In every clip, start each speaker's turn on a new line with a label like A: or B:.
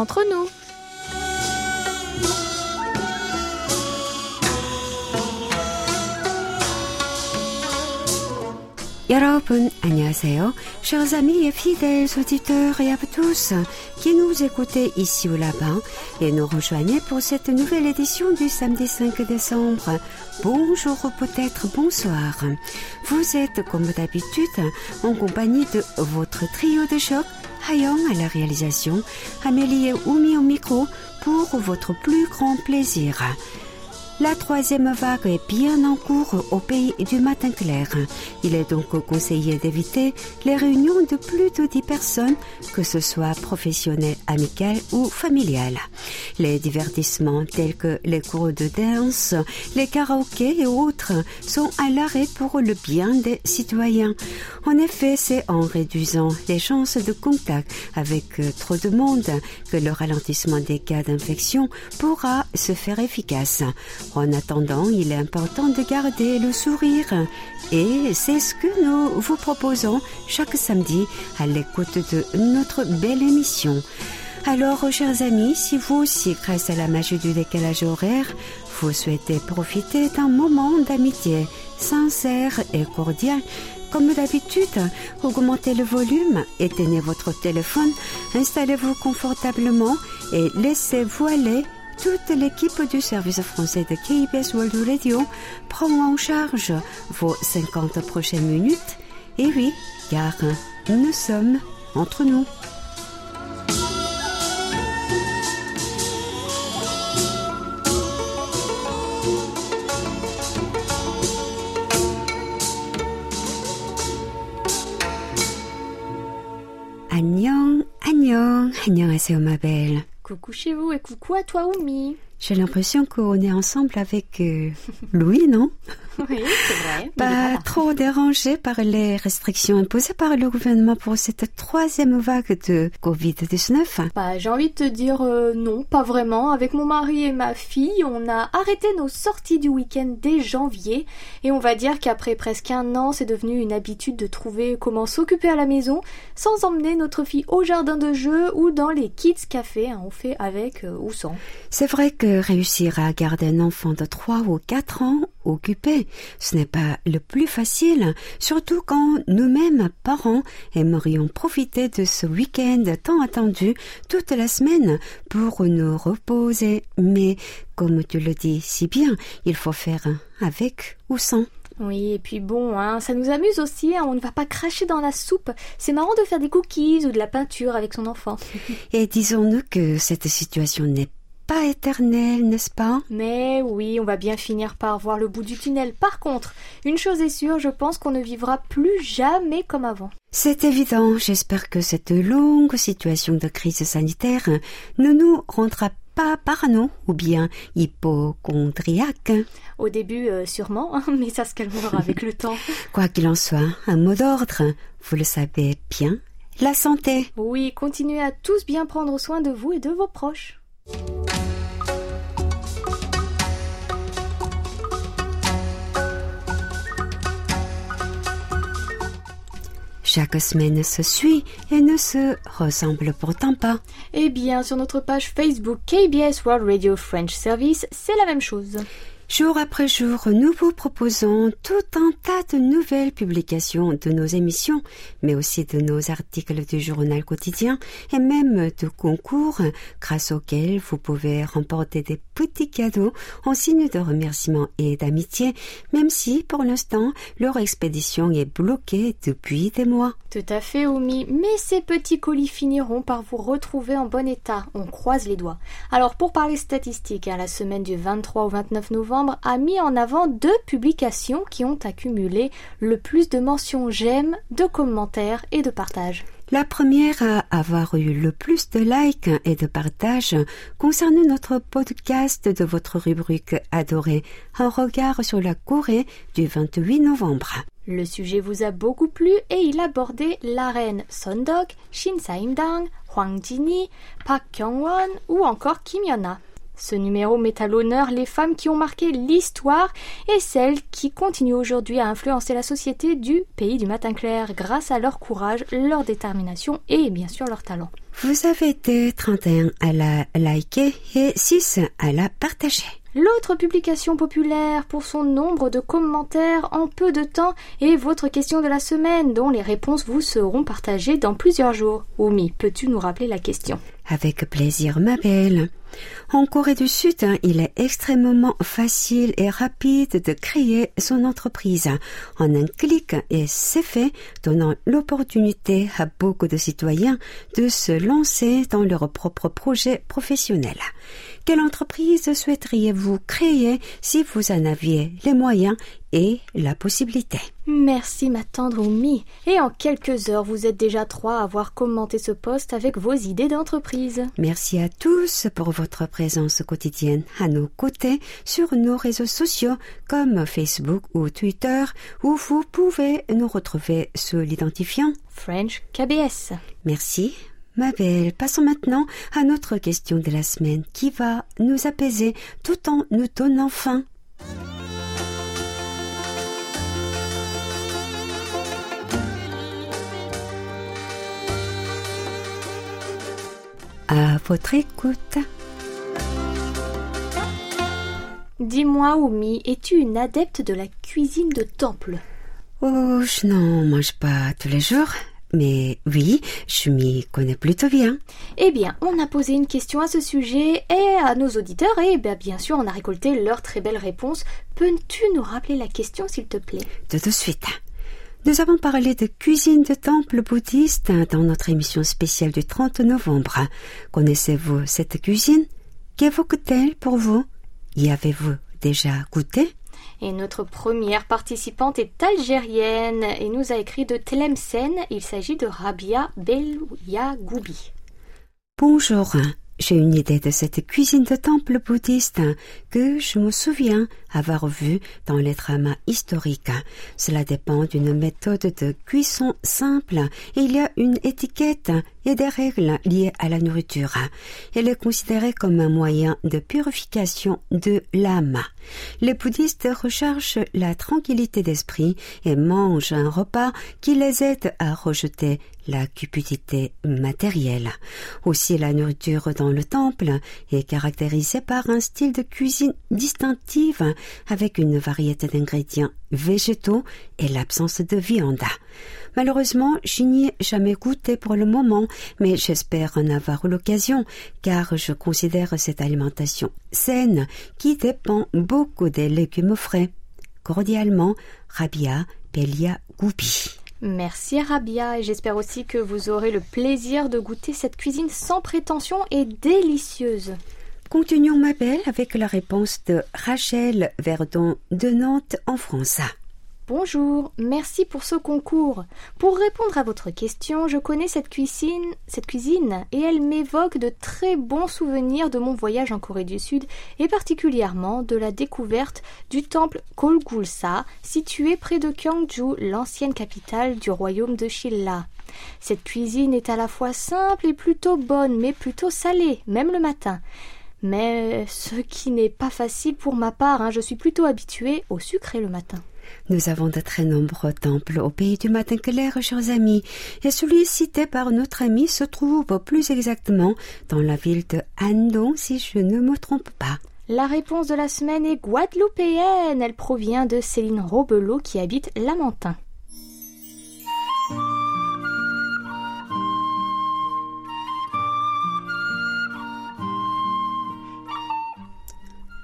A: entre nous.
B: 여러분 안녕하세요. Chers amis et fidèles auditeurs et à vous tous qui nous écoutez ici ou là-bas et nous rejoignez pour cette nouvelle édition du samedi 5 décembre. Bonjour ou peut-être bonsoir. Vous êtes comme d'habitude en compagnie de votre trio de choc, Hayong à la réalisation, Amélie et Oumi au micro pour votre plus grand plaisir. La troisième vague est bien en cours au pays du matin clair. Il est donc conseillé d'éviter les réunions de plus de 10 personnes, que ce soit professionnelles, amicales ou familiales. Les divertissements tels que les cours de danse, les karaokés et autres sont à l'arrêt pour le bien des citoyens. En effet, c'est en réduisant les chances de contact avec trop de monde que le ralentissement des cas d'infection pourra se faire efficace. En attendant, il est important de garder le sourire et c'est ce que nous vous proposons chaque samedi à l'écoute de notre belle émission. Alors, chers amis, si vous aussi, grâce à la magie du décalage horaire, vous souhaitez profiter d'un moment d'amitié sincère et cordial, comme d'habitude, augmentez le volume, éteignez votre téléphone, installez-vous confortablement et laissez-vous aller toute l'équipe du service français de KBS World Radio prend en charge vos 50 prochaines minutes. Et oui, car nous sommes entre nous. 안녕, 안녕, 안녕하세요, ma belle.
A: Coucou chez vous et coucou à toi, Oumi.
B: J'ai l'impression qu'on est ensemble avec euh, Louis, non?
A: Oui, c'est vrai.
B: Pas trop dérangé par les restrictions imposées par le gouvernement pour cette troisième vague de Covid-19.
A: Bah, j'ai envie de te dire euh, non, pas vraiment. Avec mon mari et ma fille, on a arrêté nos sorties du week-end dès janvier. Et on va dire qu'après presque un an, c'est devenu une habitude de trouver comment s'occuper à la maison sans emmener notre fille au jardin de jeu ou dans les kids cafés. Hein, on fait avec euh, ou sans.
B: C'est vrai que réussir à garder un enfant de 3 ou 4 ans occupé, ce n'est pas le plus facile, surtout quand nous-mêmes, parents, aimerions profiter de ce week-end tant attendu toute la semaine pour nous reposer. Mais, comme tu le dis si bien, il faut faire avec ou sans.
A: Oui, et puis bon, hein, ça nous amuse aussi, hein, on ne va pas cracher dans la soupe. C'est marrant de faire des cookies ou de la peinture avec son enfant.
B: Et disons-nous que cette situation n'est pas éternelle, n'est-ce pas?
A: Mais oui, on va bien finir par voir le bout du tunnel. Par contre, une chose est sûre, je pense qu'on ne vivra plus jamais comme avant.
B: C'est évident, j'espère que cette longue situation de crise sanitaire ne nous rendra pas parano ou bien hypochondriaque.
A: Au début, euh, sûrement, hein, mais ça se calmera avec le temps.
B: Quoi qu'il en soit, un mot d'ordre, vous le savez bien, la santé.
A: Oui, continuez à tous bien prendre soin de vous et de vos proches.
B: Chaque semaine se suit et ne se ressemble pourtant pas.
A: Eh bien, sur notre page Facebook KBS World Radio French Service, c'est la même chose.
B: Jour après jour, nous vous proposons tout un tas de nouvelles publications de nos émissions, mais aussi de nos articles du journal quotidien et même de concours grâce auxquels vous pouvez remporter des petits cadeaux en signe de remerciement et d'amitié, même si pour l'instant leur expédition est bloquée depuis des mois.
A: Tout à fait, Omi, mais ces petits colis finiront par vous retrouver en bon état. On croise les doigts. Alors, pour parler statistiques, la semaine du 23 au 29 novembre, a mis en avant deux publications qui ont accumulé le plus de mentions j'aime, de commentaires et de partages.
B: La première à avoir eu le plus de likes et de partages concerne notre podcast de votre rubrique adorée, Un regard sur la Corée du 28 novembre.
A: Le sujet vous a beaucoup plu et il abordait la reine Sondok, Shin Saim-dang, Hwang Jin-hee, Park Kyung-won ou encore Kim Yeon-ha. Ce numéro met à l'honneur les femmes qui ont marqué l'histoire et celles qui continuent aujourd'hui à influencer la société du pays du matin clair grâce à leur courage, leur détermination et bien sûr leur talent.
B: Vous avez été 31 à la liker et 6 à la partager.
A: L'autre publication populaire pour son nombre de commentaires en peu de temps est votre question de la semaine dont les réponses vous seront partagées dans plusieurs jours. Oumi, peux-tu nous rappeler la question?
B: Avec plaisir, ma belle. En Corée du Sud, hein, il est extrêmement facile et rapide de créer son entreprise. En un clic, et c'est fait, donnant l'opportunité à beaucoup de citoyens de se lancer dans leur propre projet professionnel. Quelle entreprise souhaiteriez-vous créer si vous en aviez les moyens et la possibilité?
A: Merci ma tendre Oumi. Et en quelques heures, vous êtes déjà trois à avoir commenté ce post avec vos idées d'entreprise.
B: Merci à tous pour votre présence quotidienne à nos côtés sur nos réseaux sociaux comme Facebook ou Twitter où vous pouvez nous retrouver sous l'identifiant
A: French KBS.
B: Merci. Ma belle, passons maintenant à notre question de la semaine qui va nous apaiser tout en nous donnant faim. À votre écoute.
A: Dis-moi, Oumi, es-tu une adepte de la cuisine de temple?
B: Oh, je n'en mange pas tous les jours, mais oui, je m'y connais plutôt bien.
A: Eh bien, on a posé une question à ce sujet et à nos auditeurs et bien, bien sûr, on a récolté leurs très belles réponses. Peux-tu nous rappeler la question, s'il te plaît?
B: Tout de suite. Nous avons parlé de cuisine de temple bouddhiste dans notre émission spéciale du 30 novembre. Connaissez-vous cette cuisine? Qu'évoque-t-elle pour vous? Y avez-vous déjà goûté?
A: Et notre première participante est algérienne et nous a écrit de Tlemcen. Il s'agit de Rabia Belyagoubi.
B: Bonjour, j'ai une idée de cette cuisine de temple bouddhiste que je me souviens avoir vue dans les dramas historiques. Cela dépend d'une méthode de cuisson simple et il y a une étiquette et des règles liées à la nourriture. Elle est considérée comme un moyen de purification de l'âme. Les bouddhistes recherchent la tranquillité d'esprit et mangent un repas qui les aide à rejeter la cupidité matérielle. Aussi la nourriture dans le temple est caractérisée par un style de cuisine distinctive avec une variété d'ingrédients végétaux et l'absence de viande. Malheureusement, je n'y ai jamais goûté pour le moment, mais j'espère en avoir l'occasion, car je considère cette alimentation saine qui dépend beaucoup des légumes frais. Cordialement, Rabia Pelia Goubi.
A: Merci Rabia et j'espère aussi que vous aurez le plaisir de goûter cette cuisine sans prétention et délicieuse.
B: Continuons ma belle avec la réponse de Rachel Verdon de Nantes en France.
A: Bonjour, merci pour ce concours. Pour répondre à votre question, je connais cette cuisine, cette cuisine et elle m'évoque de très bons souvenirs de mon voyage en Corée du Sud et particulièrement de la découverte du temple Kolgulsa situé près de Gyeongju, l'ancienne capitale du royaume de Shilla. Cette cuisine est à la fois simple et plutôt bonne, mais plutôt salée, même le matin. Mais ce qui n'est pas facile pour ma part, hein, je suis plutôt habituée au sucré le matin.
B: Nous avons de très nombreux temples au pays du matin clair, chers amis, et celui cité par notre ami se trouve plus exactement dans la ville de Andong, si je ne me trompe pas.
A: La réponse de la semaine est guadeloupéenne. Elle provient de Céline Robelot qui habite Lamentin.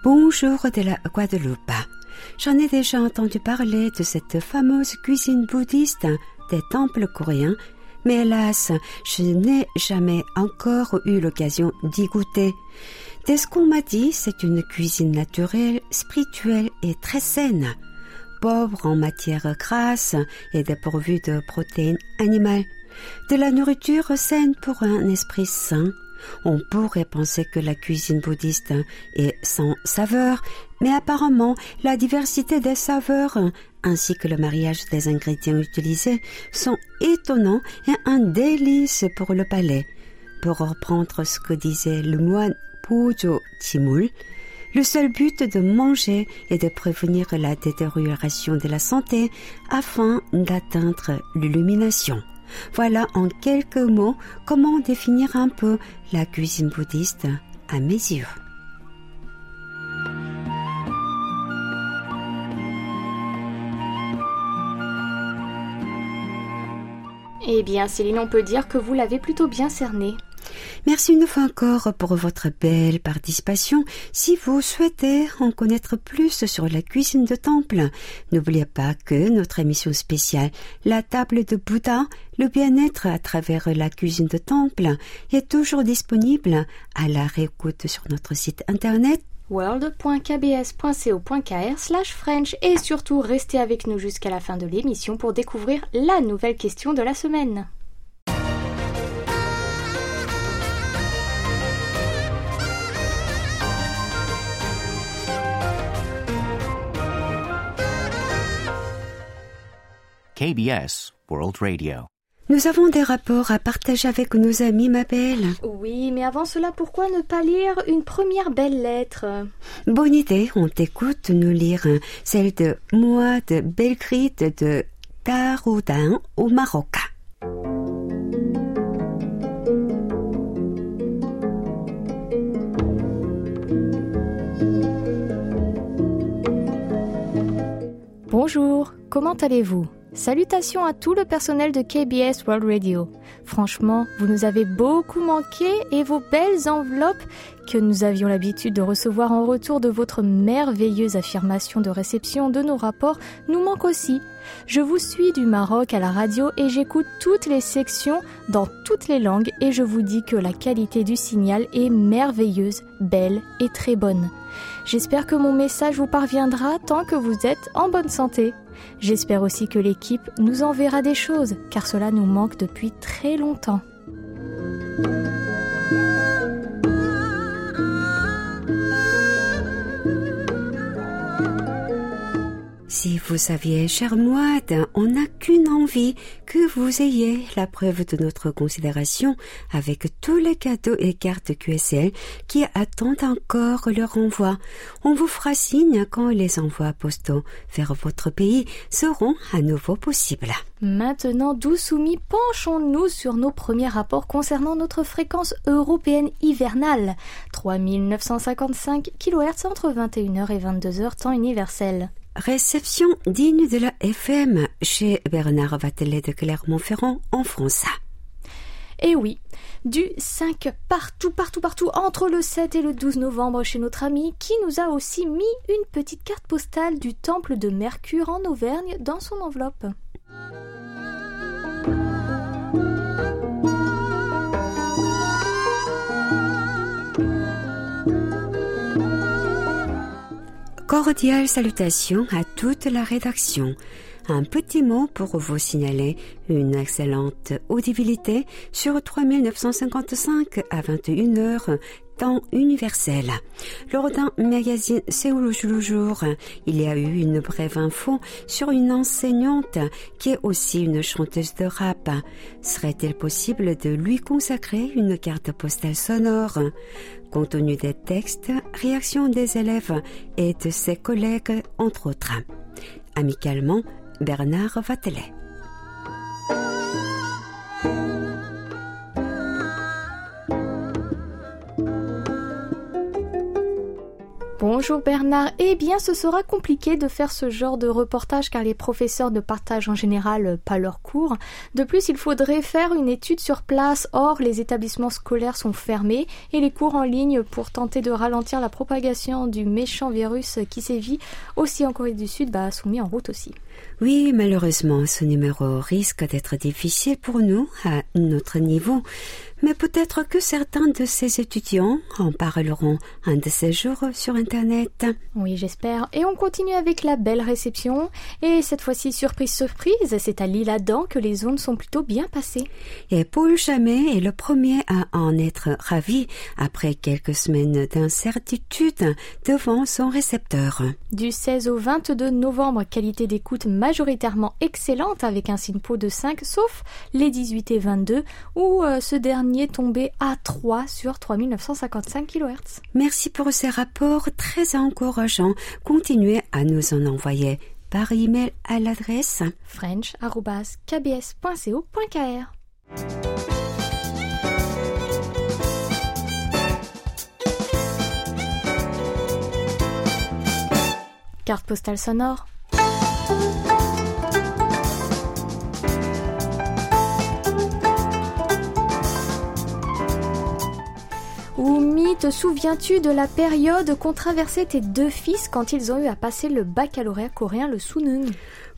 B: Bonjour de la Guadeloupe. J'en ai déjà entendu parler de cette fameuse cuisine bouddhiste des temples coréens, mais hélas, je n'ai jamais encore eu l'occasion d'y goûter. Dès ce qu'on m'a dit, c'est une cuisine naturelle, spirituelle et très saine, pauvre en matière grasse et dépourvue de protéines animales. De la nourriture saine pour un esprit sain, on pourrait penser que la cuisine bouddhiste est sans saveur, mais apparemment la diversité des saveurs ainsi que le mariage des ingrédients utilisés sont étonnants et un délice pour le palais. Pour reprendre ce que disait le moine Pojo Chimul. Le seul but de manger est de prévenir la détérioration de la santé afin d'atteindre l'illumination. Voilà en quelques mots comment définir un peu la cuisine bouddhiste à mes yeux.
A: Eh bien, Céline, on peut dire que vous l'avez plutôt bien cerné.
B: Merci une fois encore pour votre belle participation. Si vous souhaitez en connaître plus sur la cuisine de temple, n'oubliez pas que notre émission spéciale La table de Bouddha, le bien-être à travers la cuisine de temple est toujours disponible à la réécoute sur notre site internet
A: world.kbs.co.kr slash French et surtout restez avec nous jusqu'à la fin de l'émission pour découvrir la nouvelle question de la semaine.
C: KBS World Radio.
B: Nous avons des rapports à partager avec nos amis, ma belle.
A: Oui, mais avant cela, pourquoi ne pas lire une première belle lettre?
B: Bonne idée, on t'écoute nous lire celle de Moi de Belgrade de Garoudan au Maroc.
A: Bonjour, comment allez-vous? Salutations à tout le personnel de KBS World Radio. Franchement, vous nous avez beaucoup manqué et vos belles enveloppes que nous avions l'habitude de recevoir en retour de votre merveilleuse affirmation de réception de nos rapports nous manquent aussi. Je vous suis du Maroc à la radio et j'écoute toutes les sections dans toutes les langues et je vous dis que la qualité du signal est merveilleuse, belle et très bonne. J'espère que mon message vous parviendra tant que vous êtes en bonne santé. J'espère aussi que l'équipe nous enverra des choses, car cela nous manque depuis très longtemps.
B: Si vous saviez, cher moine, on n'a qu'une envie, que vous ayez la preuve de notre considération avec tous les cadeaux et cartes QSL qui attendent encore leur envoi. On vous fera signe quand les envois postaux vers votre pays seront à nouveau possibles.
A: Maintenant, doux soumis, penchons-nous sur nos premiers rapports concernant notre fréquence européenne hivernale. 3955 kHz entre 21h et 22h temps universel.
B: Réception digne de la FM chez Bernard Vatelet de Clermont-Ferrand en France.
A: Et oui, du 5 partout, partout, partout, entre le 7 et le 12 novembre chez notre ami, qui nous a aussi mis une petite carte postale du temple de Mercure en Auvergne dans son enveloppe.
B: Cordiales salutations à toute la rédaction. Un petit mot pour vous signaler une excellente audibilité sur 3955 à 21h temps universel. Lors d'un magazine Séoul le jour, il y a eu une brève info sur une enseignante qui est aussi une chanteuse de rap. Serait-il possible de lui consacrer une carte postale sonore? Contenu des textes, réaction des élèves et de ses collègues, entre autres. Amicalement, Bernard Vatelet.
A: Bonjour Bernard. Eh bien, ce sera compliqué de faire ce genre de reportage car les professeurs ne partagent en général pas leurs cours. De plus, il faudrait faire une étude sur place. Or, les établissements scolaires sont fermés et les cours en ligne pour tenter de ralentir la propagation du méchant virus qui sévit aussi en Corée du Sud bah, sont mis en route aussi.
B: Oui, malheureusement, ce numéro risque d'être difficile pour nous à notre niveau. Mais peut-être que certains de ces étudiants en parleront un de ces jours sur Internet.
A: Oui, j'espère. Et on continue avec la belle réception. Et cette fois-ci, surprise, surprise, c'est à l'île Adam que les ondes sont plutôt bien passées.
B: Et Paul Chamet est le premier à en être ravi après quelques semaines d'incertitude devant son récepteur.
A: Du 16 au 22 novembre, qualité d'écoute majoritairement excellente avec un SINPO de 5, sauf les 18 et 22 où euh, ce dernier tombait à 3 sur 3955 kHz.
B: Merci pour ces rapports très encourageants. Continuez à nous en envoyer par email à l'adresse
A: french.kbs.co.kr. Carte postale sonore. Oumi, te souviens-tu de la période qu'ont traversé tes deux fils quand ils ont eu à passer le baccalauréat coréen, le Sunung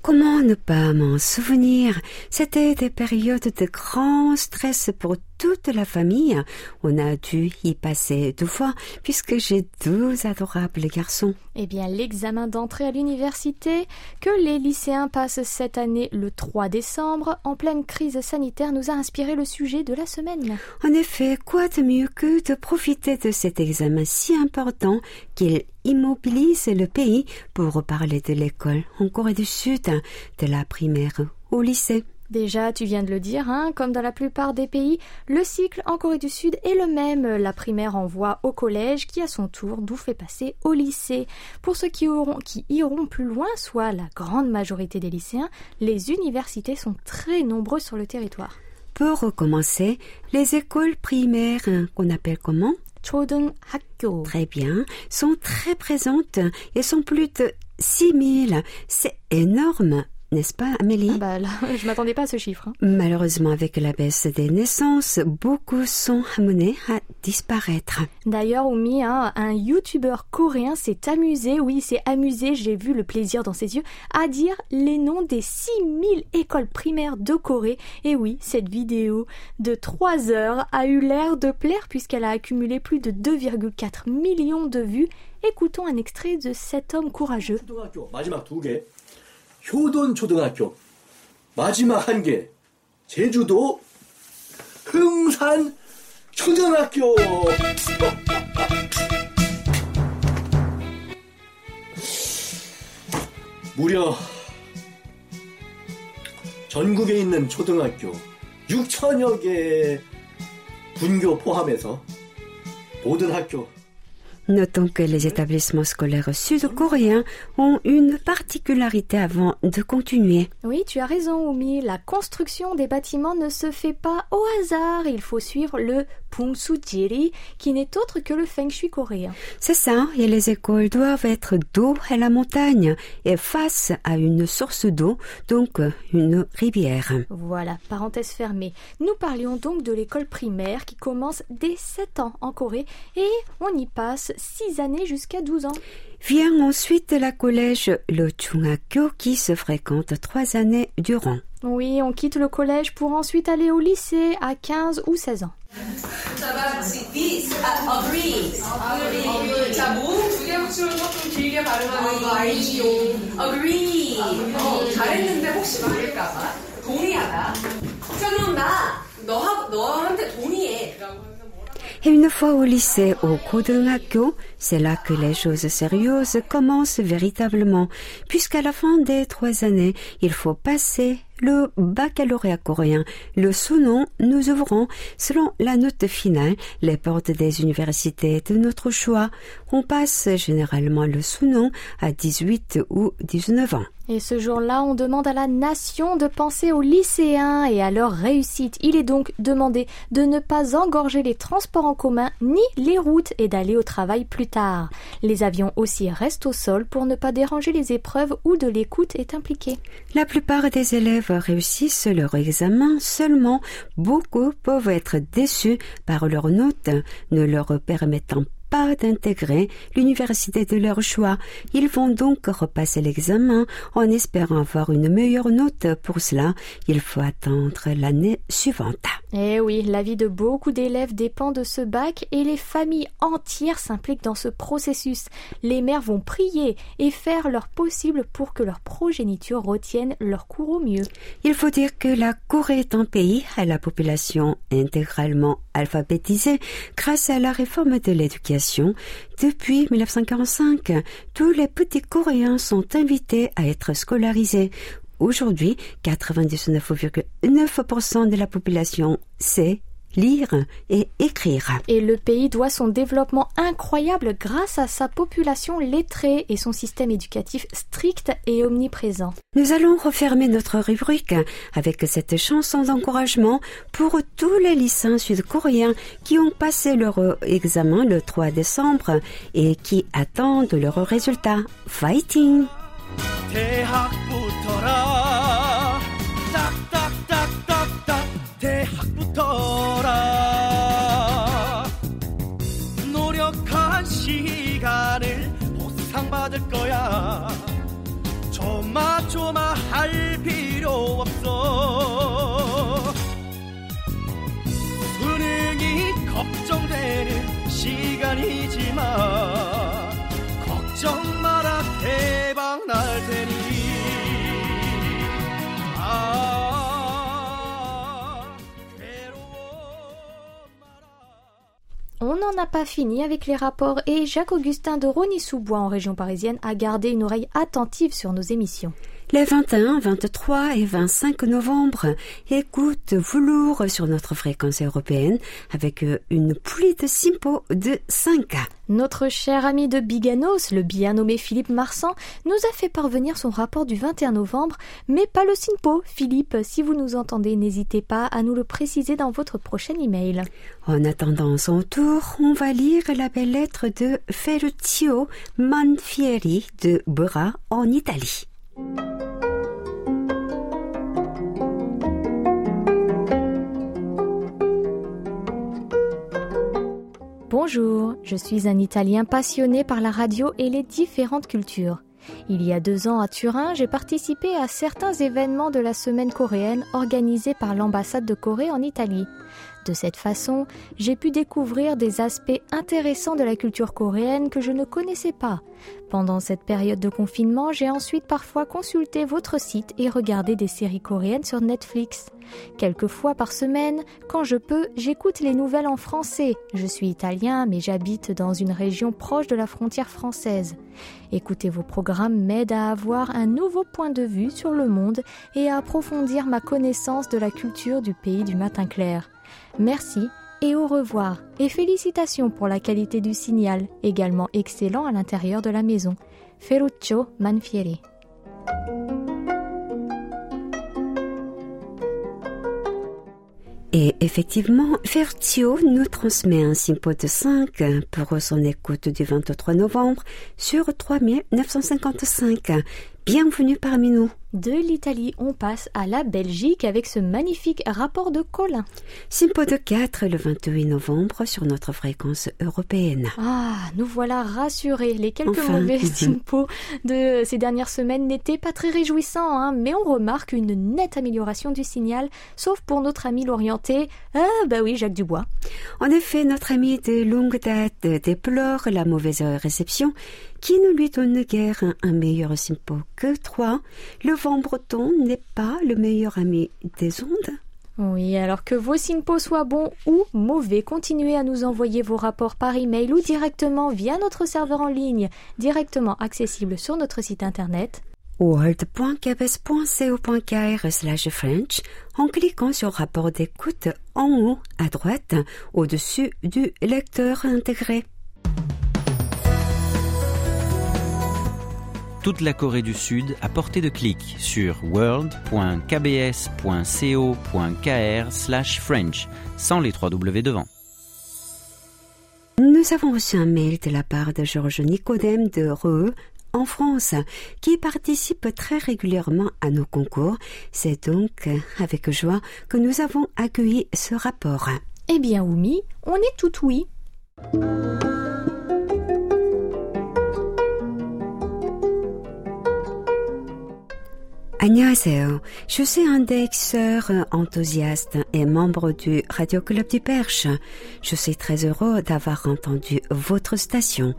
B: Comment ne pas m'en souvenir? C'était des périodes de grand stress pour toute la famille. On a dû y passer deux fois puisque j'ai deux adorables garçons.
A: Eh bien, l'examen d'entrée à l'université que les lycéens passent cette année le 3 décembre, en pleine crise sanitaire, nous a inspiré le sujet de la semaine.
B: En effet, quoi de mieux que de profiter de cet examen si important qu'il immobilise le pays pour parler de l'école en Corée du Sud, de la primaire au lycée.
A: Déjà, tu viens de le dire, hein, comme dans la plupart des pays, le cycle en Corée du Sud est le même. La primaire envoie au collège qui à son tour nous fait passer au lycée. Pour ceux qui, auront, qui iront plus loin, soit la grande majorité des lycéens, les universités sont très nombreuses sur le territoire.
B: Pour recommencer, les écoles primaires, qu'on appelle comment
A: 초등학교.
B: Très bien, sont très présentes et sont plus de 6000. C'est énorme. N'est-ce pas, Amélie?
A: Ah bah là, je m'attendais pas à ce chiffre. hein.
B: Malheureusement, avec la baisse des naissances, beaucoup sont amenés à disparaître.
A: D'ailleurs, Oumi, hein, un youtubeur coréen s'est amusé, oui, s'est amusé, j'ai vu le plaisir dans ses yeux, à dire les noms des 6000 écoles primaires de Corée. Et oui, cette vidéo de 3 heures a eu l'air de plaire puisqu'elle a accumulé plus de 2,4 millions de vues. Écoutons un extrait de cet homme courageux.
D: 효돈 초등학교 마지막 한 개, 제주도 흥산 초등학교. 무려 전국에 있는 초등학교 6천여 개의 분교 포함해서 모든 학교
B: Notons que les établissements scolaires sud-coréens ont une particularité avant de continuer.
A: Oui, tu as raison, Oumi. La construction des bâtiments ne se fait pas au hasard. Il faut suivre le Pungsujiri, qui n'est autre que le Feng Shui coréen.
B: C'est ça, et les écoles doivent être dos à la montagne et face à une source d'eau, donc une rivière.
A: Voilà, parenthèse fermée. Nous parlions donc de l'école primaire qui commence dès 7 ans en Corée et on y passe 6 années jusqu'à 12 ans.
B: Vient ensuite la collège, le Chungakyo, qui se fréquente trois années durant.
A: Oui, on quitte le collège pour ensuite aller au lycée à 15 ou 16 ans.
E: This, uh, agree. 자, 모음 두 개 붙이면 조금 길게 발음하는 거 알지요. agree. 어, 잘했는데 혹시 모를까봐. 동의하다. 그럼 나, 너하, 너한테 동의해. 라고 하면 뭐라
B: Et une fois au lycée, au Kodongakyo, c'est là que les choses sérieuses commencent véritablement, puisqu'à la fin des trois années, il faut passer le baccalauréat coréen. Le sous-nom, nous ouvrons, selon la note finale, les portes des universités de notre choix. On passe généralement le sous-nom à 18 ou 19 ans.
A: Et ce jour-là, on demande à la nation de penser aux lycéens et à leur réussite. Il est donc demandé de ne pas engorger les transports en commun ni les routes et d'aller au travail plus tard. Les avions aussi restent au sol pour ne pas déranger les épreuves où de l'écoute est impliquée.
B: La plupart des élèves réussissent leur examen, seulement beaucoup peuvent être déçus par leurs notes, ne leur permettant pas d'intégrer l'université de leur choix. Ils vont donc repasser l'examen en espérant avoir une meilleure note. Pour cela, il faut attendre l'année suivante.
A: Eh oui, la vie de beaucoup d'élèves dépend de ce bac et les familles entières s'impliquent dans ce processus. Les mères vont prier et faire leur possible pour que leur progéniture retienne leur cours au mieux.
B: Il faut dire que la Corée est un pays à la population intégralement grâce à la réforme de l'éducation. Depuis 1945, tous les petits Coréens sont invités à être scolarisés. Aujourd'hui, 99,9% de la population sait lire et écrire.
A: Et le pays doit son développement incroyable grâce à sa population lettrée et son système éducatif strict et omniprésent.
B: Nous allons refermer notre rubrique avec cette chanson d'encouragement pour tous les lycéens sud-coréens qui ont passé leur examen le 3 décembre et qui attendent leurs résultats. Fighting!
F: 시간을 보상받을 거야. 조마조마 할 필요 없어. 수능이 걱정되는 시간이지만 걱정 마라 대박 날 테니. 아
A: On n'en a pas fini avec les rapports et Jacques-Augustin de Rony-sous-Bois en région parisienne a gardé une oreille attentive sur nos émissions.
B: Les 21, 23 et 25 novembre, écoute velours sur notre fréquence européenne avec euh, une pluie de simpo de 5
A: Notre cher ami de Biganos, le bien nommé Philippe Marsan, nous a fait parvenir son rapport du 21 novembre, mais pas le SINPO. Philippe, si vous nous entendez, n'hésitez pas à nous le préciser dans votre prochain email.
B: En attendant son tour, on va lire la belle lettre de Ferruccio Manfieri de Bora en Italie.
A: Bonjour, je suis un Italien passionné par la radio et les différentes cultures. Il y a deux ans à Turin, j'ai participé à certains événements de la semaine coréenne organisée par l'ambassade de Corée en Italie. De cette façon, j'ai pu découvrir des aspects intéressants de la culture coréenne que je ne connaissais pas. Pendant cette période de confinement, j'ai ensuite parfois consulté votre site et regardé des séries coréennes sur Netflix. Quelques fois par semaine, quand je peux, j'écoute les nouvelles en français. Je suis italien, mais j'habite dans une région proche de la frontière française. Écouter vos programmes m'aide à avoir un nouveau point de vue sur le monde et à approfondir ma connaissance de la culture du pays du matin clair. Merci et au revoir et félicitations pour la qualité du signal, également excellent à l'intérieur de la maison. Ferruccio Manfieri.
B: Et effectivement, Fertio nous transmet un simpo de 5 pour son écoute du 23 novembre sur 3955. Bienvenue parmi nous.
A: De l'Italie, on passe à la Belgique avec ce magnifique rapport de Colin.
B: Simpo de 4 le 28 novembre sur notre fréquence européenne.
A: Ah, nous voilà rassurés. Les quelques
B: Enfin.
A: mauvais simpos de ces dernières semaines n'étaient pas très réjouissants, hein, mais on remarque une nette amélioration du signal, sauf pour notre ami l'orienté. Ah, bah oui, Jacques Dubois.
B: En effet, notre ami de longue date déplore la mauvaise réception qui ne lui donne guère un, un meilleur simpo que 3. Le vent breton n'est pas le meilleur ami des ondes.
A: Oui, alors que vos simpos soient bons ou mauvais, continuez à nous envoyer vos rapports par email ou directement via notre serveur en ligne, directement accessible sur notre site internet.
B: world.kbs.co.kr French en cliquant sur rapport d'écoute en haut à droite au-dessus du lecteur intégré.
C: Toute la Corée du Sud à portée de clic sur world.kbs.co.kr/french sans les trois W devant.
B: Nous avons reçu un mail de la part de Georges Nicodème de Reux en France, qui participe très régulièrement à nos concours. C'est donc avec joie que nous avons accueilli ce rapport.
A: Eh bien, Oumi, on est tout oui.
B: 안녕하세요. Je suis un indexeur enthousiaste et membre du Radio Club du Perche. Je suis très heureux d'avoir entendu votre station.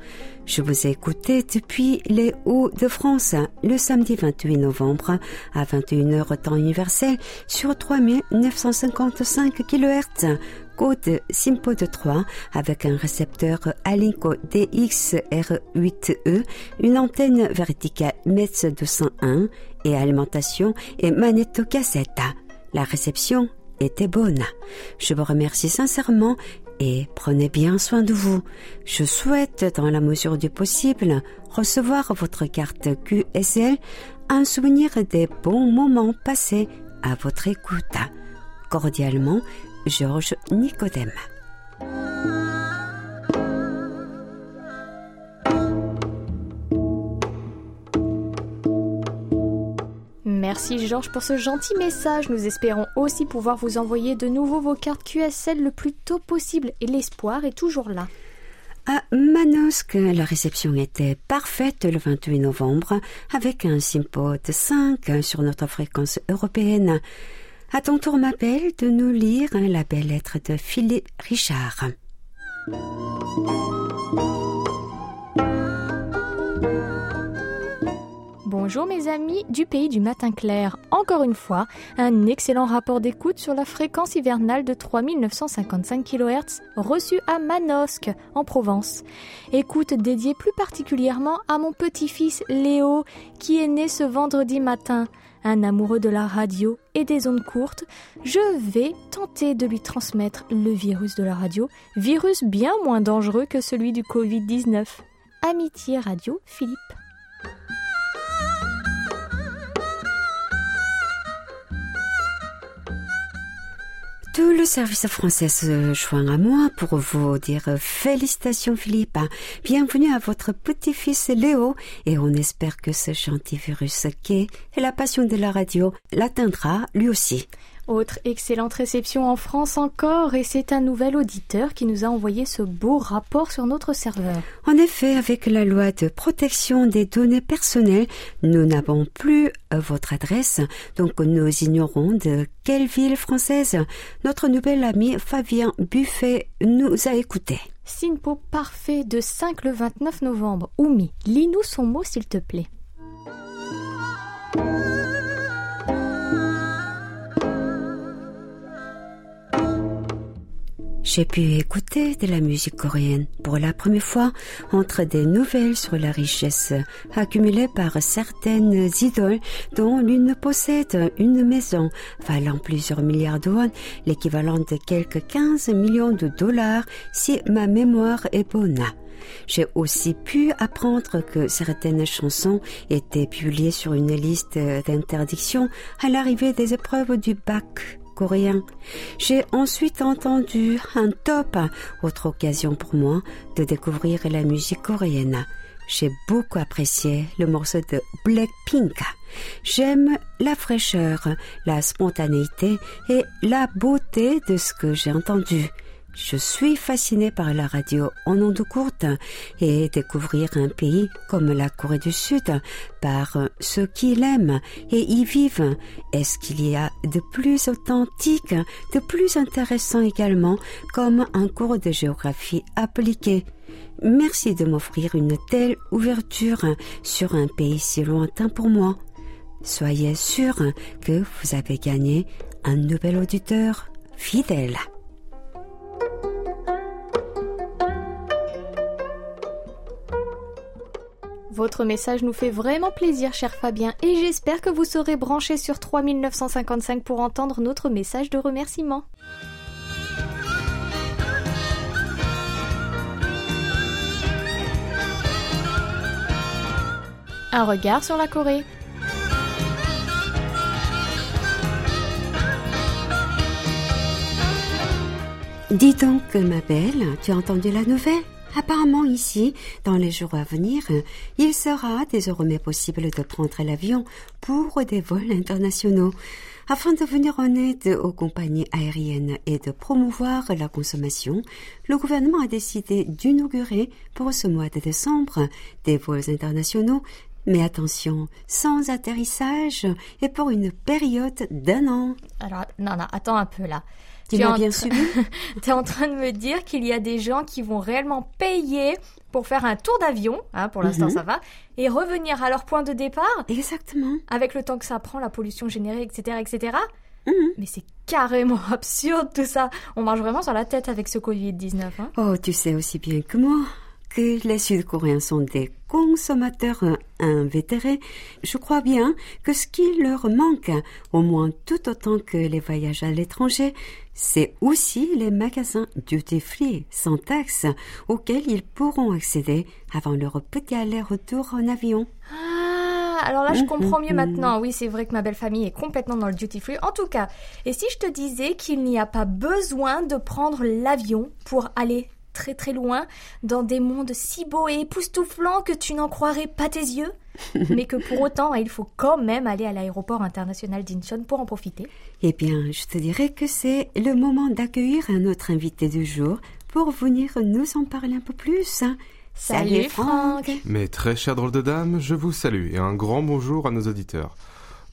B: Je vous ai écouté depuis les Hauts-de-France le samedi 28 novembre à 21h temps universel sur 3955 kHz code SIMPO de 3 avec un récepteur Alinco DXR8E, une antenne verticale METS 201 et alimentation et magnétocassette. La réception était bonne. Je vous remercie sincèrement et prenez bien soin de vous. Je souhaite, dans la mesure du possible, recevoir votre carte QSL, un souvenir des bons moments passés à votre écoute. Cordialement, Georges Nicodème.
A: Merci Georges pour ce gentil message. Nous espérons aussi pouvoir vous envoyer de nouveau vos cartes QSL le plus tôt possible et l'espoir est toujours là.
B: À Manosque, la réception était parfaite le 28 novembre avec un simpo de 5 sur notre fréquence européenne. À ton tour, ma belle, de nous lire la belle lettre de Philippe Richard.
A: Bonjour mes amis du pays du matin clair. Encore une fois, un excellent rapport d'écoute sur la fréquence hivernale de 3955 kHz reçu à Manosque, en Provence. Écoute dédiée plus particulièrement à mon petit-fils Léo, qui est né ce vendredi matin. Un amoureux de la radio et des ondes courtes, je vais tenter de lui transmettre le virus de la radio, virus bien moins dangereux que celui du Covid-19. Amitié Radio Philippe.
B: Tout le service français se joint à moi pour vous dire félicitations Philippe. Bienvenue à votre petit-fils Léo et on espère que ce gentil virus qui est la passion de la radio l'atteindra lui aussi.
A: Autre excellente réception en France encore, et c'est un nouvel auditeur qui nous a envoyé ce beau rapport sur notre serveur.
B: En effet, avec la loi de protection des données personnelles, nous n'avons plus votre adresse, donc nous ignorons de quelle ville française notre nouvel ami Fabien Buffet nous a écoutés.
A: Sinpo parfait de 5 le 29 novembre. Oumi, lis-nous son mot s'il te plaît.
B: J'ai pu écouter de la musique coréenne pour la première fois entre des nouvelles sur la richesse accumulée par certaines idoles dont l'une possède une maison valant plusieurs milliards de won, l'équivalent de quelques 15 millions de dollars si ma mémoire est bonne. J'ai aussi pu apprendre que certaines chansons étaient publiées sur une liste d'interdiction à l'arrivée des épreuves du bac J'ai ensuite entendu un top, autre occasion pour moi de découvrir la musique coréenne. J'ai beaucoup apprécié le morceau de Blackpink. J'aime la fraîcheur, la spontanéité et la beauté de ce que j'ai entendu. Je suis fascinée par la radio en ondes courtes et découvrir un pays comme la Corée du Sud par ceux qui l'aiment et y vivent. Est-ce qu'il y a de plus authentique, de plus intéressant également comme un cours de géographie appliquée? Merci de m'offrir une telle ouverture sur un pays si lointain pour moi. Soyez sûr que vous avez gagné un nouvel auditeur fidèle.
A: Votre message nous fait vraiment plaisir, cher Fabien, et j'espère que vous serez branché sur 3955 pour entendre notre message de remerciement. Un regard sur la Corée.
B: Dis donc, ma belle, tu as entendu la nouvelle? Apparemment ici, dans les jours à venir, il sera désormais possible de prendre l'avion pour des vols internationaux. Afin de venir en aide aux compagnies aériennes et de promouvoir la consommation, le gouvernement a décidé d'inaugurer pour ce mois de décembre des vols internationaux Mais attention, sans atterrissage et pour une période d'un an.
A: Alors, attends un peu là.
B: Tu
A: es
B: m'as
A: en
B: bien
A: train-
B: suivi
A: Tu es en train de me dire qu'il y a des gens qui vont réellement payer pour faire un tour d'avion, hein, pour l'instant
B: Mhm.
A: ça va, et revenir à leur point de départ
B: Exactement.
A: avec le temps que ça prend, la pollution générée, etc., etc.
B: Mhm.
A: Mais c'est carrément absurde tout ça. On marche vraiment sur la tête avec ce Covid-19. Hein.
B: Oh, tu sais aussi bien que moi que les Sud-Coréens sont des consommateurs invétérés. Je crois bien que ce qui leur manque, au moins tout autant que les voyages à l'étranger, c'est aussi les magasins duty-free sans taxe auxquels ils pourront accéder avant leur petit aller-retour en avion.
A: Ah, alors là je
B: Mhm,
A: comprends mieux
B: mhm.
A: maintenant. Oui, c'est vrai que ma belle famille est complètement dans le duty free. En tout cas, et si je te disais qu'il n'y a pas besoin de prendre l'avion pour aller très très loin dans des mondes si beaux et époustouflants que tu n'en croirais pas tes yeux, mais que pour autant il faut quand même aller à l'aéroport international d'Incheon pour en profiter.
B: Eh bien, je te dirais que c'est le moment d'accueillir un autre invité du jour pour venir nous en parler un peu plus.
A: Salut, Franck.
G: Mes très chers drôles de dames, je vous salue et un grand bonjour à nos auditeurs.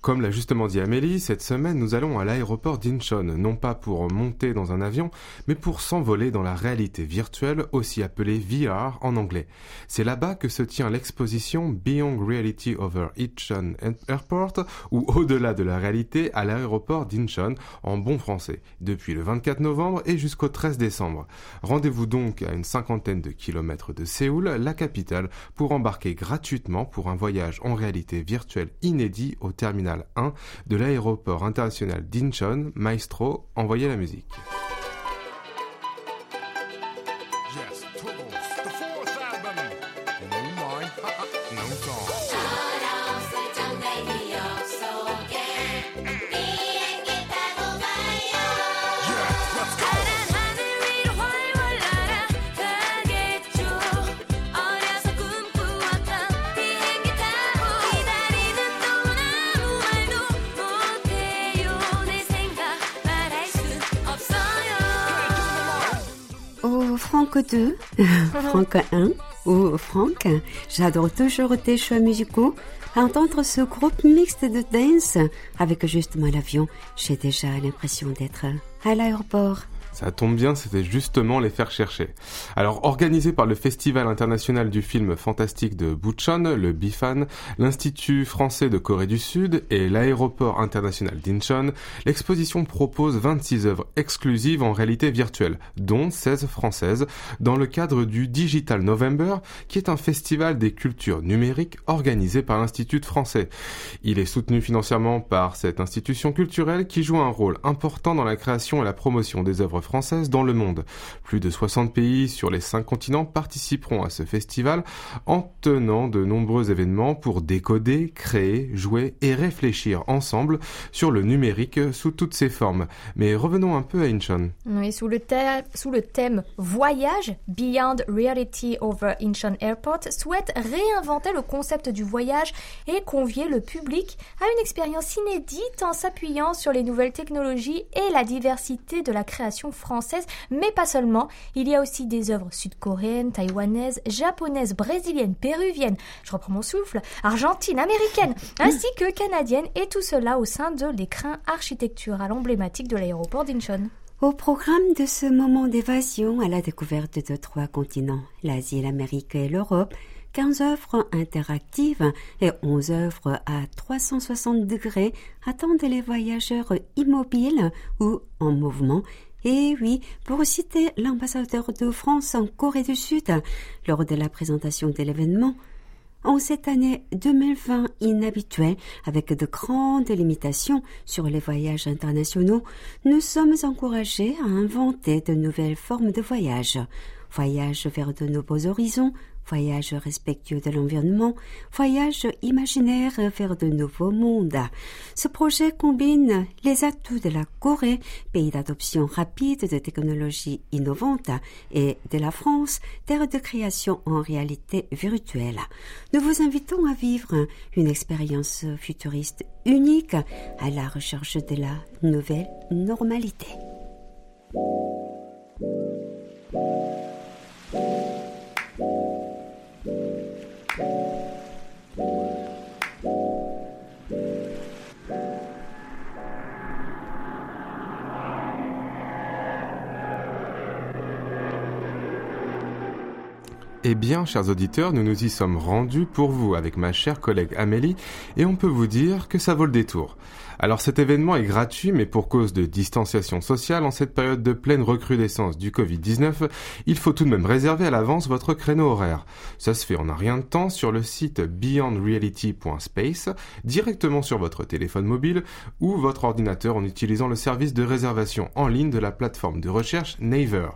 G: Comme l'a justement dit Amélie, cette semaine nous allons à l'aéroport d'Incheon, non pas pour monter dans un avion, mais pour s'envoler dans la réalité virtuelle, aussi appelée VR en anglais. C'est là-bas que se tient l'exposition Beyond Reality Over Incheon Airport, ou Au-delà de la réalité à l'aéroport d'Incheon, en bon français, depuis le 24 novembre et jusqu'au 13 décembre. Rendez-vous donc à une cinquantaine de kilomètres de Séoul, la capitale, pour embarquer gratuitement pour un voyage en réalité virtuelle inédit au terminal 1 de l'aéroport international d'Incheon. Maestro, envoyez la musique.
B: Franck 2, Franck 1 ou Franck, j'adore toujours tes choix musicaux. Entendre ce groupe mixte de dance avec justement l'avion, j'ai déjà l'impression d'être à l'aéroport.
G: Ça tombe bien, c'était justement les faire chercher. Alors, organisé par le Festival international du film fantastique de Bucheon, le BIFAN, l'Institut français de Corée du Sud et l'aéroport international d'Incheon, l'exposition propose 26 œuvres exclusives en réalité virtuelle, dont 16 françaises, dans le cadre du Digital November, qui est un festival des cultures numériques organisé par l'Institut français. Il est soutenu financièrement par cette institution culturelle qui joue un rôle important dans la création et la promotion des œuvres françaises dans le monde. Plus de 60 pays sur les 5 continents participeront à ce festival en tenant de nombreux événements pour décoder, créer, jouer et réfléchir ensemble sur le numérique sous toutes ses formes. Mais revenons un peu à Incheon.
A: Oui, sous le, thème, sous le thème Voyage, Beyond Reality Over Incheon Airport souhaite réinventer le concept du voyage et convier le public à une expérience inédite en s'appuyant sur les nouvelles technologies et la diversité de la création française, mais pas seulement. Il y a aussi des œuvres sud-coréennes, taïwanaises, japonaises, brésiliennes, péruviennes, je reprends mon souffle, argentines, américaines, ainsi que canadiennes, et tout cela au sein de l'écrin architectural emblématique de l'aéroport d'Incheon.
B: Au programme de ce moment d'évasion à la découverte de trois continents, l'Asie, l'Amérique et l'Europe, 15 œuvres interactives et 11 œuvres à 360 degrés attendent les voyageurs immobiles ou en mouvement. Et oui, pour citer l'ambassadeur de France en Corée du Sud lors de la présentation de l'événement, en cette année 2020 inhabituelle, avec de grandes limitations sur les voyages internationaux, nous sommes encouragés à inventer de nouvelles formes de voyage. Voyage vers de nouveaux horizons, voyage respectueux de l'environnement, voyage imaginaire vers de nouveaux mondes. Ce projet combine les atouts de la Corée, pays d'adoption rapide de technologies innovantes, et de la France, terre de création en réalité virtuelle. Nous vous invitons à vivre une expérience futuriste unique à la recherche de la nouvelle normalité. Thank you.
G: Eh bien, chers auditeurs, nous nous y sommes rendus pour vous avec ma chère collègue Amélie et on peut vous dire que ça vaut le détour. Alors cet événement est gratuit, mais pour cause de distanciation sociale, en cette période de pleine recrudescence du Covid-19, il faut tout de même réserver à l'avance votre créneau horaire. Ça se fait en un rien de temps sur le site beyondreality.space, directement sur votre téléphone mobile ou votre ordinateur en utilisant le service de réservation en ligne de la plateforme de recherche Naver.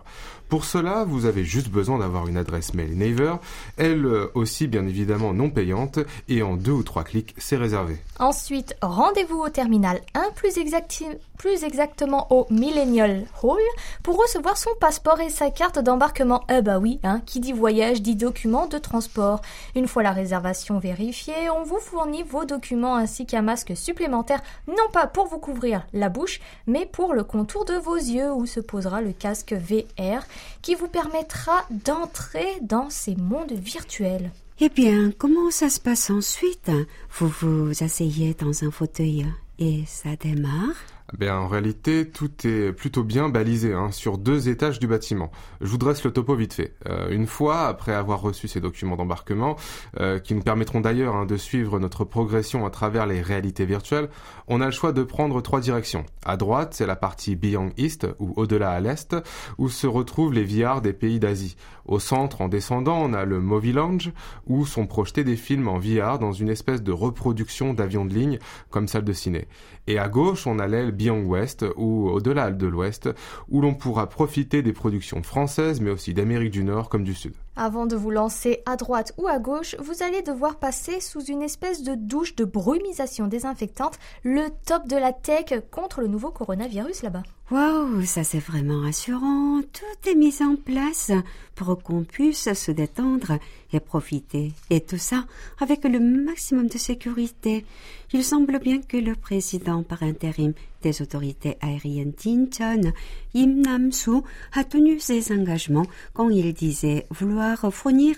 G: Pour cela, vous avez juste besoin d'avoir une adresse mail Naver, elle euh, aussi bien évidemment non payante, et en deux ou trois clics, c'est réservé.
A: Ensuite, rendez-vous au terminal 1, plus, exacti- plus exactement au Millennial Hall, pour recevoir son passeport et sa carte d'embarquement. Eh bah oui, hein, qui dit voyage dit document de transport. Une fois la réservation vérifiée, on vous fournit vos documents ainsi qu'un masque supplémentaire, non pas pour vous couvrir la bouche, mais pour le contour de vos yeux où se posera le casque VR qui vous permettra d'entrer dans ces mondes virtuels.
B: Eh bien, comment ça se passe ensuite? Vous vous asseyez dans un fauteuil et ça démarre
G: Ben, en réalité, tout est plutôt bien balisé hein, sur deux étages du bâtiment. Je vous dresse le topo vite fait. Euh, une fois, après avoir reçu ces documents d'embarquement, euh, qui nous permettront d'ailleurs hein, de suivre notre progression à travers les réalités virtuelles, on a le choix de prendre trois directions. À droite, c'est la partie Beyond East, ou au-delà à l'est, où se retrouvent les VR des pays d'Asie. Au centre, en descendant, on a le Movie Lounge, où sont projetés des films en VR dans une espèce de reproduction d'avions de ligne, comme salle de ciné. Et à gauche, on a l'aile Beyond West, ou au-delà de l'Ouest, où l'on pourra profiter des productions françaises, mais aussi d'Amérique du Nord comme du Sud.
A: Avant de vous lancer à droite ou à gauche, vous allez devoir passer sous une espèce de douche de brumisation désinfectante, le top de la tech contre le nouveau coronavirus là-bas.
B: Waouh, ça c'est vraiment rassurant. Tout est mis en place pour qu'on puisse se détendre et profiter. Et tout ça avec le maximum de sécurité. Il semble bien que le président par intérim des autorités aériennes d'Incheon, Im Nam-soo, a tenu ses engagements quand il disait vouloir fournir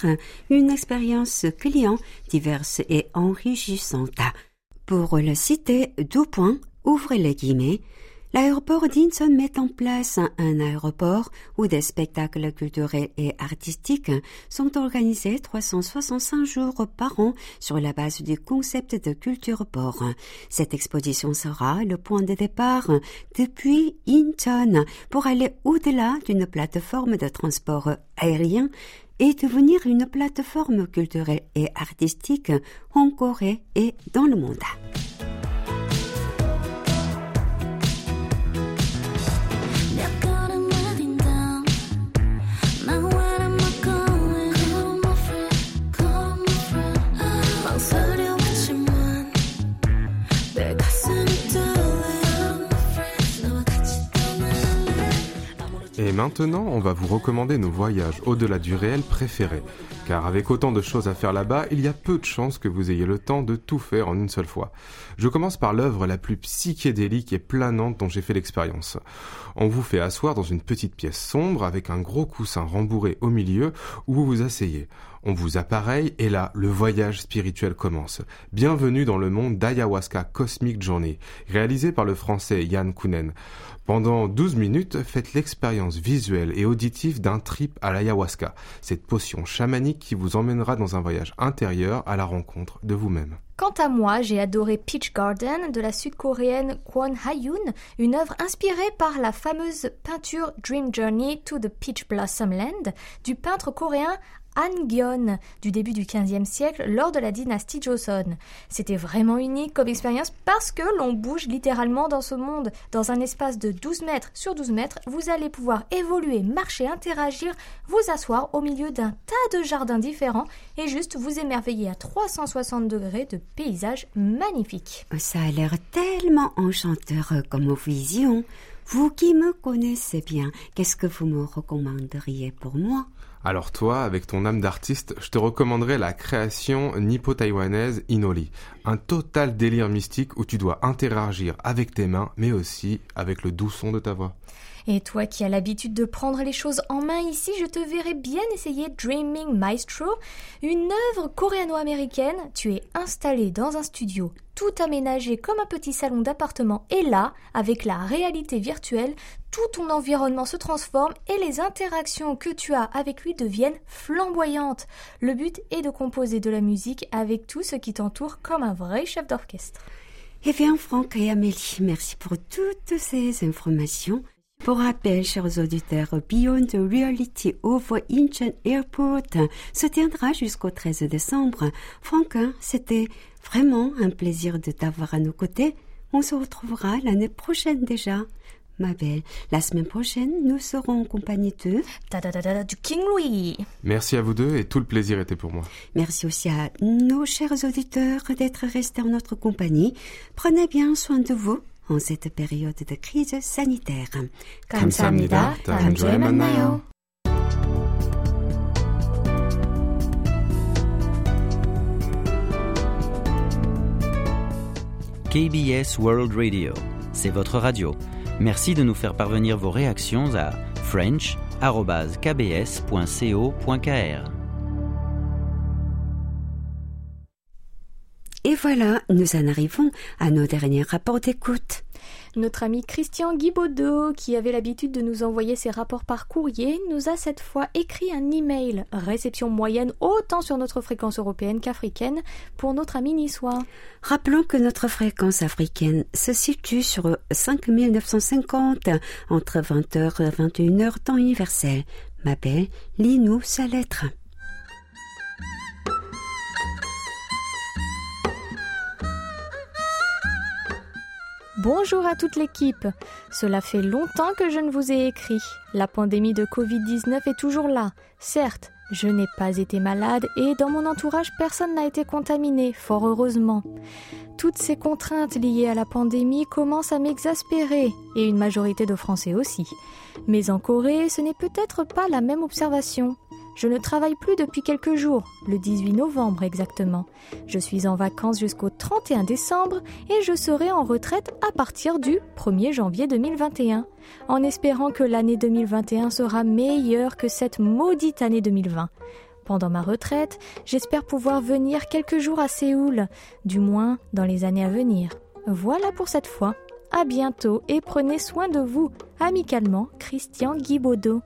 B: une expérience client diverse et enrichissante. Pour le citer, deux points, ouvrez les guillemets, L'aéroport d'Incheon met en place un aéroport où des spectacles culturels et artistiques sont organisés 365 jours par an sur la base du concept de culture port. Cette exposition sera le point de départ depuis Incheon pour aller au-delà d'une plateforme de transport aérien et devenir une plateforme culturelle et artistique en Corée et dans le monde.
G: Et maintenant, on va vous recommander nos voyages au-delà du réel préférés. Car avec autant de choses à faire là-bas, il y a peu de chances que vous ayez le temps de tout faire en une seule fois. Je commence par l'œuvre la plus psychédélique et planante dont j'ai fait l'expérience. On vous fait asseoir dans une petite pièce sombre avec un gros coussin rembourré au milieu où vous vous asseyez. On vous appareille et là, le voyage spirituel commence. Bienvenue dans le monde d'Ayahuasca Cosmic Journey, réalisé par le français Yann Kounen. Pendant 12 minutes, faites l'expérience visuelle et auditive d'un trip à l'ayahuasca, cette potion chamanique qui vous emmènera dans un voyage intérieur à la rencontre de vous-même.
A: Quant à moi, j'ai adoré Peach Garden de la sud-coréenne Kwon Ha-yoon, une œuvre inspirée par la fameuse peinture Dream Journey to the Peach Blossom Land du peintre coréen Han Gyeon du début du XVe siècle lors de la dynastie Joseon. C'était vraiment unique comme expérience parce que l'on bouge littéralement dans ce monde. Dans un espace de 12 mètres sur 12 mètres, vous allez pouvoir évoluer, marcher, interagir, vous asseoir au milieu d'un tas de jardins différents et juste vous émerveiller à 360 degrés de paysages magnifiques.
B: Ça a l'air tellement enchanteur comme vision. Vous qui me connaissez bien, qu'est-ce que vous me recommanderiez pour moi?
G: Alors toi, avec ton âme d'artiste, je te recommanderais la création nippo-taïwanaise Inoli. Un total délire mystique où tu dois interagir avec tes mains, mais aussi avec le doux son de ta voix.
A: Et toi qui as l'habitude de prendre les choses en main ici, je te verrais bien essayer Dreaming Maestro, une œuvre coréano-américaine. Tu es installé dans un studio tout aménagé comme un petit salon d'appartement et là, avec la réalité virtuelle, tout ton environnement se transforme et les interactions que tu as avec lui deviennent flamboyantes. Le but est de composer de la musique avec tout ce qui t'entoure comme un vrai chef d'orchestre.
B: Eh bien, Franck et Amélie, merci pour toutes ces informations. Pour rappel, chers auditeurs, Beyond the Reality over Incheon Airport se tiendra jusqu'au 13 décembre. Franck, hein, c'était vraiment un plaisir de t'avoir à nos côtés. On se retrouvera l'année prochaine déjà. Ma belle, la semaine prochaine, nous serons en compagnie de...
A: Da, da, da, da, du King Louis.
G: Merci à vous deux et tout le plaisir était pour moi.
B: Merci aussi à nos chers auditeurs d'être restés en notre compagnie. Prenez bien soin de vous en cette période de crise sanitaire.
G: 감사합니다. 다음 주에 만나요.
C: KBS World Radio, c'est votre radio. Merci de nous faire parvenir vos réactions à french.kbs.co.kr.
B: voilà, nous en arrivons à nos derniers rapports d'écoute.
A: Notre ami Christian Guibaudot, qui avait l'habitude de nous envoyer ses rapports par courrier, nous a cette fois écrit un email. Réception moyenne autant sur notre fréquence européenne qu'africaine pour notre ami niçois.
B: Rappelons que notre fréquence africaine se situe sur 5950 entre 20h et 21h temps universel. Ma belle, lis-nous sa lettre.
A: Bonjour à toute l'équipe. Cela fait longtemps que je ne vous ai écrit. La pandémie de Covid-19 est toujours là. Certes, je n'ai pas été malade et dans mon entourage personne n'a été contaminé, fort heureusement. Toutes ces contraintes liées à la pandémie commencent à m'exaspérer et une majorité de Français aussi. Mais en Corée, ce n'est peut-être pas la même observation. Je ne travaille plus depuis quelques jours, le 18 novembre exactement. Je suis en vacances jusqu'au 31 décembre et je serai en retraite à partir du 1er janvier 2021, en espérant que l'année 2021 sera meilleure que cette maudite année 2020. Pendant ma retraite, j'espère pouvoir venir quelques jours à Séoul, du moins dans les années à venir. Voilà pour cette fois. À bientôt et prenez soin de vous. Amicalement, Christian Guibaudot.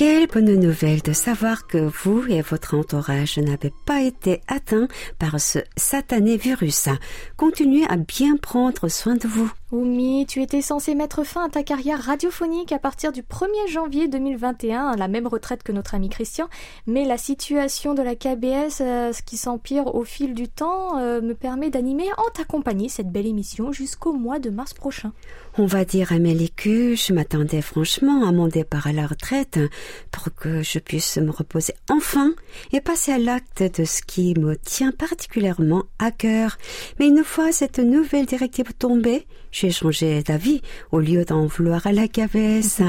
B: Quelle bonne nouvelle de savoir que vous et votre entourage n'avez pas été atteints par ce satané virus. Continuez à bien prendre soin de vous.
A: Oumi, tu étais censé mettre fin à ta carrière radiophonique à partir du 1er janvier 2021, la même retraite que notre ami Christian, mais la situation de la KBS, euh, qui s'empire au fil du temps, euh, me permet d'animer en ta cette belle émission jusqu'au mois de mars prochain.
B: On va dire à Amélie que je m'attendais franchement à mon départ à la retraite pour que je puisse me reposer enfin et passer à l'acte de ce qui me tient particulièrement à cœur. Mais une fois cette nouvelle directive tombée, j'ai changé d'avis au lieu d'en vouloir à la KBS.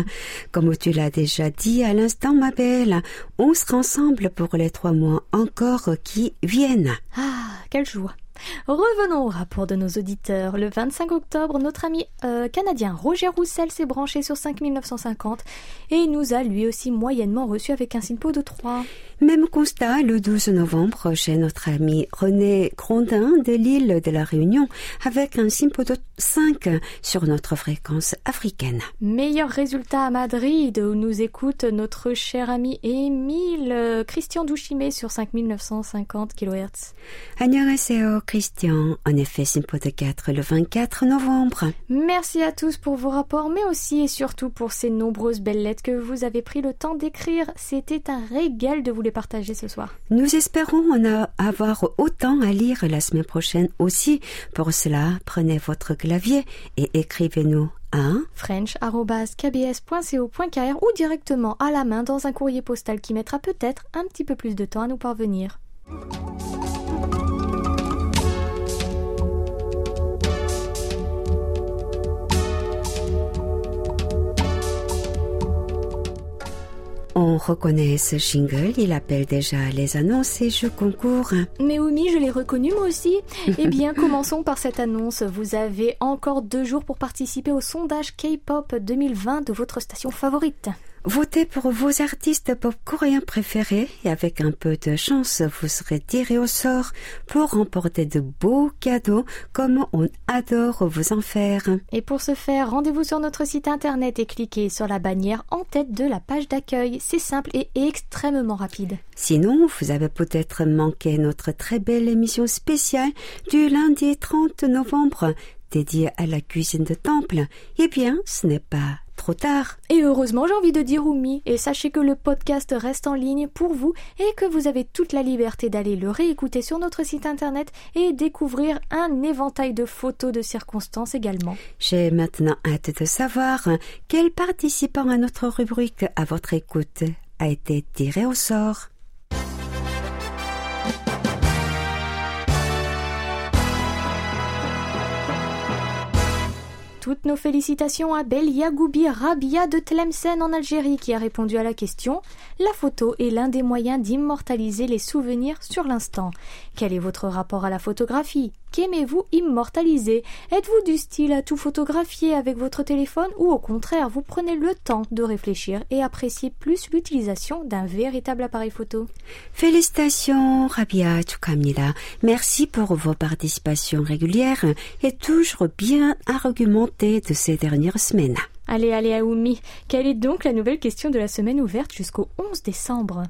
B: Comme tu l'as déjà dit à l'instant, ma belle, on sera ensemble pour les trois mois encore qui viennent.
A: Ah, quelle joie. Revenons au rapport de nos auditeurs. Le 25 octobre, notre ami euh, canadien Roger Roussel s'est branché sur 5950 et nous a lui aussi moyennement reçu avec un SINPO de 3.
B: Même constat le 12 novembre chez notre ami René Grondin de l'île de la Réunion avec un SINPO de 5 sur notre fréquence africaine.
A: Meilleur résultat à Madrid où nous écoute notre cher ami Émile euh, Christian Douchimé sur 5950 kHz.
B: Annyeonghaseyo Christian, en effet SINPO de 4 le 24 novembre.
A: Merci à tous pour vos rapports, mais aussi et surtout pour ces nombreuses belles lettres que vous avez pris le temps d'écrire. C'était un régal de vous les partager ce soir.
B: Nous espérons en a- avoir autant à lire la semaine prochaine aussi. Pour cela, prenez votre clavier et écrivez-nous à
A: french.kbs.co.kr ou directement à la main dans un courrier postal qui mettra peut-être un petit peu plus de temps à nous parvenir.
B: On reconnaît ce jingle, il appelle déjà les annonces et je concours.
A: Mais Oumi, je l'ai reconnu moi aussi. Eh bien, commençons par cette annonce. Vous avez encore deux jours pour participer au sondage K-pop 2020 de votre station favorite.
B: Votez pour vos artistes pop coréens préférés et avec un peu de chance, vous serez tiré au sort pour remporter de beaux cadeaux comme on adore vous en faire.
A: Et pour ce faire, rendez-vous sur notre site internet et cliquez sur la bannière en tête de la page d'accueil. C'est simple et extrêmement rapide.
B: Sinon, vous avez peut-être manqué notre très belle émission spéciale du lundi 30 novembre dédiée à la cuisine de temple. Eh bien, ce n'est pas trop tard.
A: Et heureusement, j'ai envie de dire Oumi, et sachez que le podcast reste en ligne pour vous et que vous avez toute la liberté d'aller le réécouter sur notre site internet et découvrir un éventail de photos de circonstances également.
B: J'ai maintenant hâte de savoir quel participant à notre rubrique à votre écoute a été tiré au sort.
A: Toutes nos félicitations à Belia Goubi Rabia de Tlemcen en Algérie qui a répondu à la question La photo est l'un des moyens d'immortaliser les souvenirs sur l'instant. Quel est votre rapport à la photographie? Qu'aimez-vous immortaliser? Êtes-vous du style à tout photographier avec votre téléphone ou au contraire vous prenez le temps de réfléchir et appréciez plus l'utilisation d'un véritable appareil photo?
B: Félicitations, Rabia Tukamnida. Merci pour vos participations régulières et toujours bien argumentées de ces dernières semaines.
A: Allez, allez, Aoumi, quelle est donc la nouvelle question de la semaine ouverte jusqu'au 11 décembre?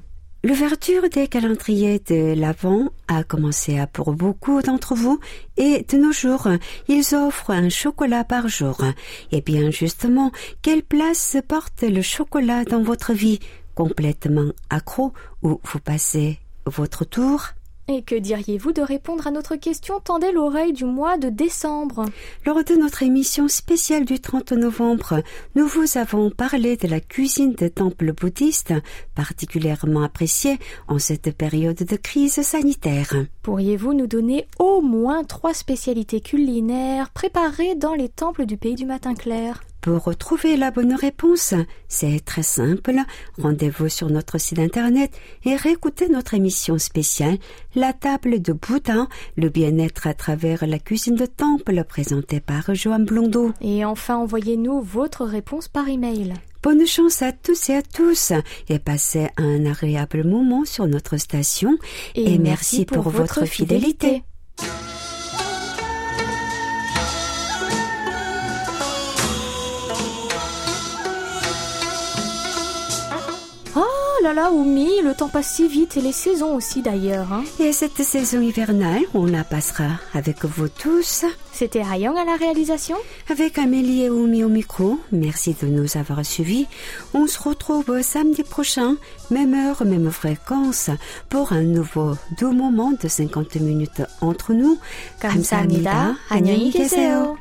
B: L'ouverture des calendriers de l'Avent a commencé pour beaucoup d'entre vous et de nos jours, ils offrent un chocolat par jour. Et bien justement, quelle place porte le chocolat dans votre vie? Complètement accro ou vous passez votre tour?
A: Et que diriez-vous de répondre à notre question Tendez l'oreille du mois de décembre.
B: Lors de notre émission spéciale du 30 novembre, nous vous avons parlé de la cuisine des temples bouddhistes, particulièrement appréciée en cette période de crise sanitaire.
A: Pourriez-vous nous donner au moins trois spécialités culinaires préparées dans les temples du pays du matin clair?
B: Pour retrouver la bonne réponse, c'est très simple. Rendez-vous sur notre site internet et réécoutez notre émission spéciale La table de Bouddha, le bien-être à travers la cuisine de temple présentée par Joanne Blondeau.
A: Et enfin, envoyez-nous votre réponse par email.
B: Bonne chance à tous et à tous et passez un agréable moment sur notre station et, merci pour, votre fidélité.
A: là là, Oumi, le temps passe si vite et les saisons aussi d'ailleurs. hein.
B: Et cette saison hivernale, on la passera avec vous tous.
A: C'était Hayang à la réalisation
B: Avec Amélie et Oumi au micro, merci de nous avoir suivis. On se retrouve samedi prochain, même heure, même fréquence, pour un nouveau doux moment de 50 minutes entre nous.
A: 감사합니다. 안녕히 계세요.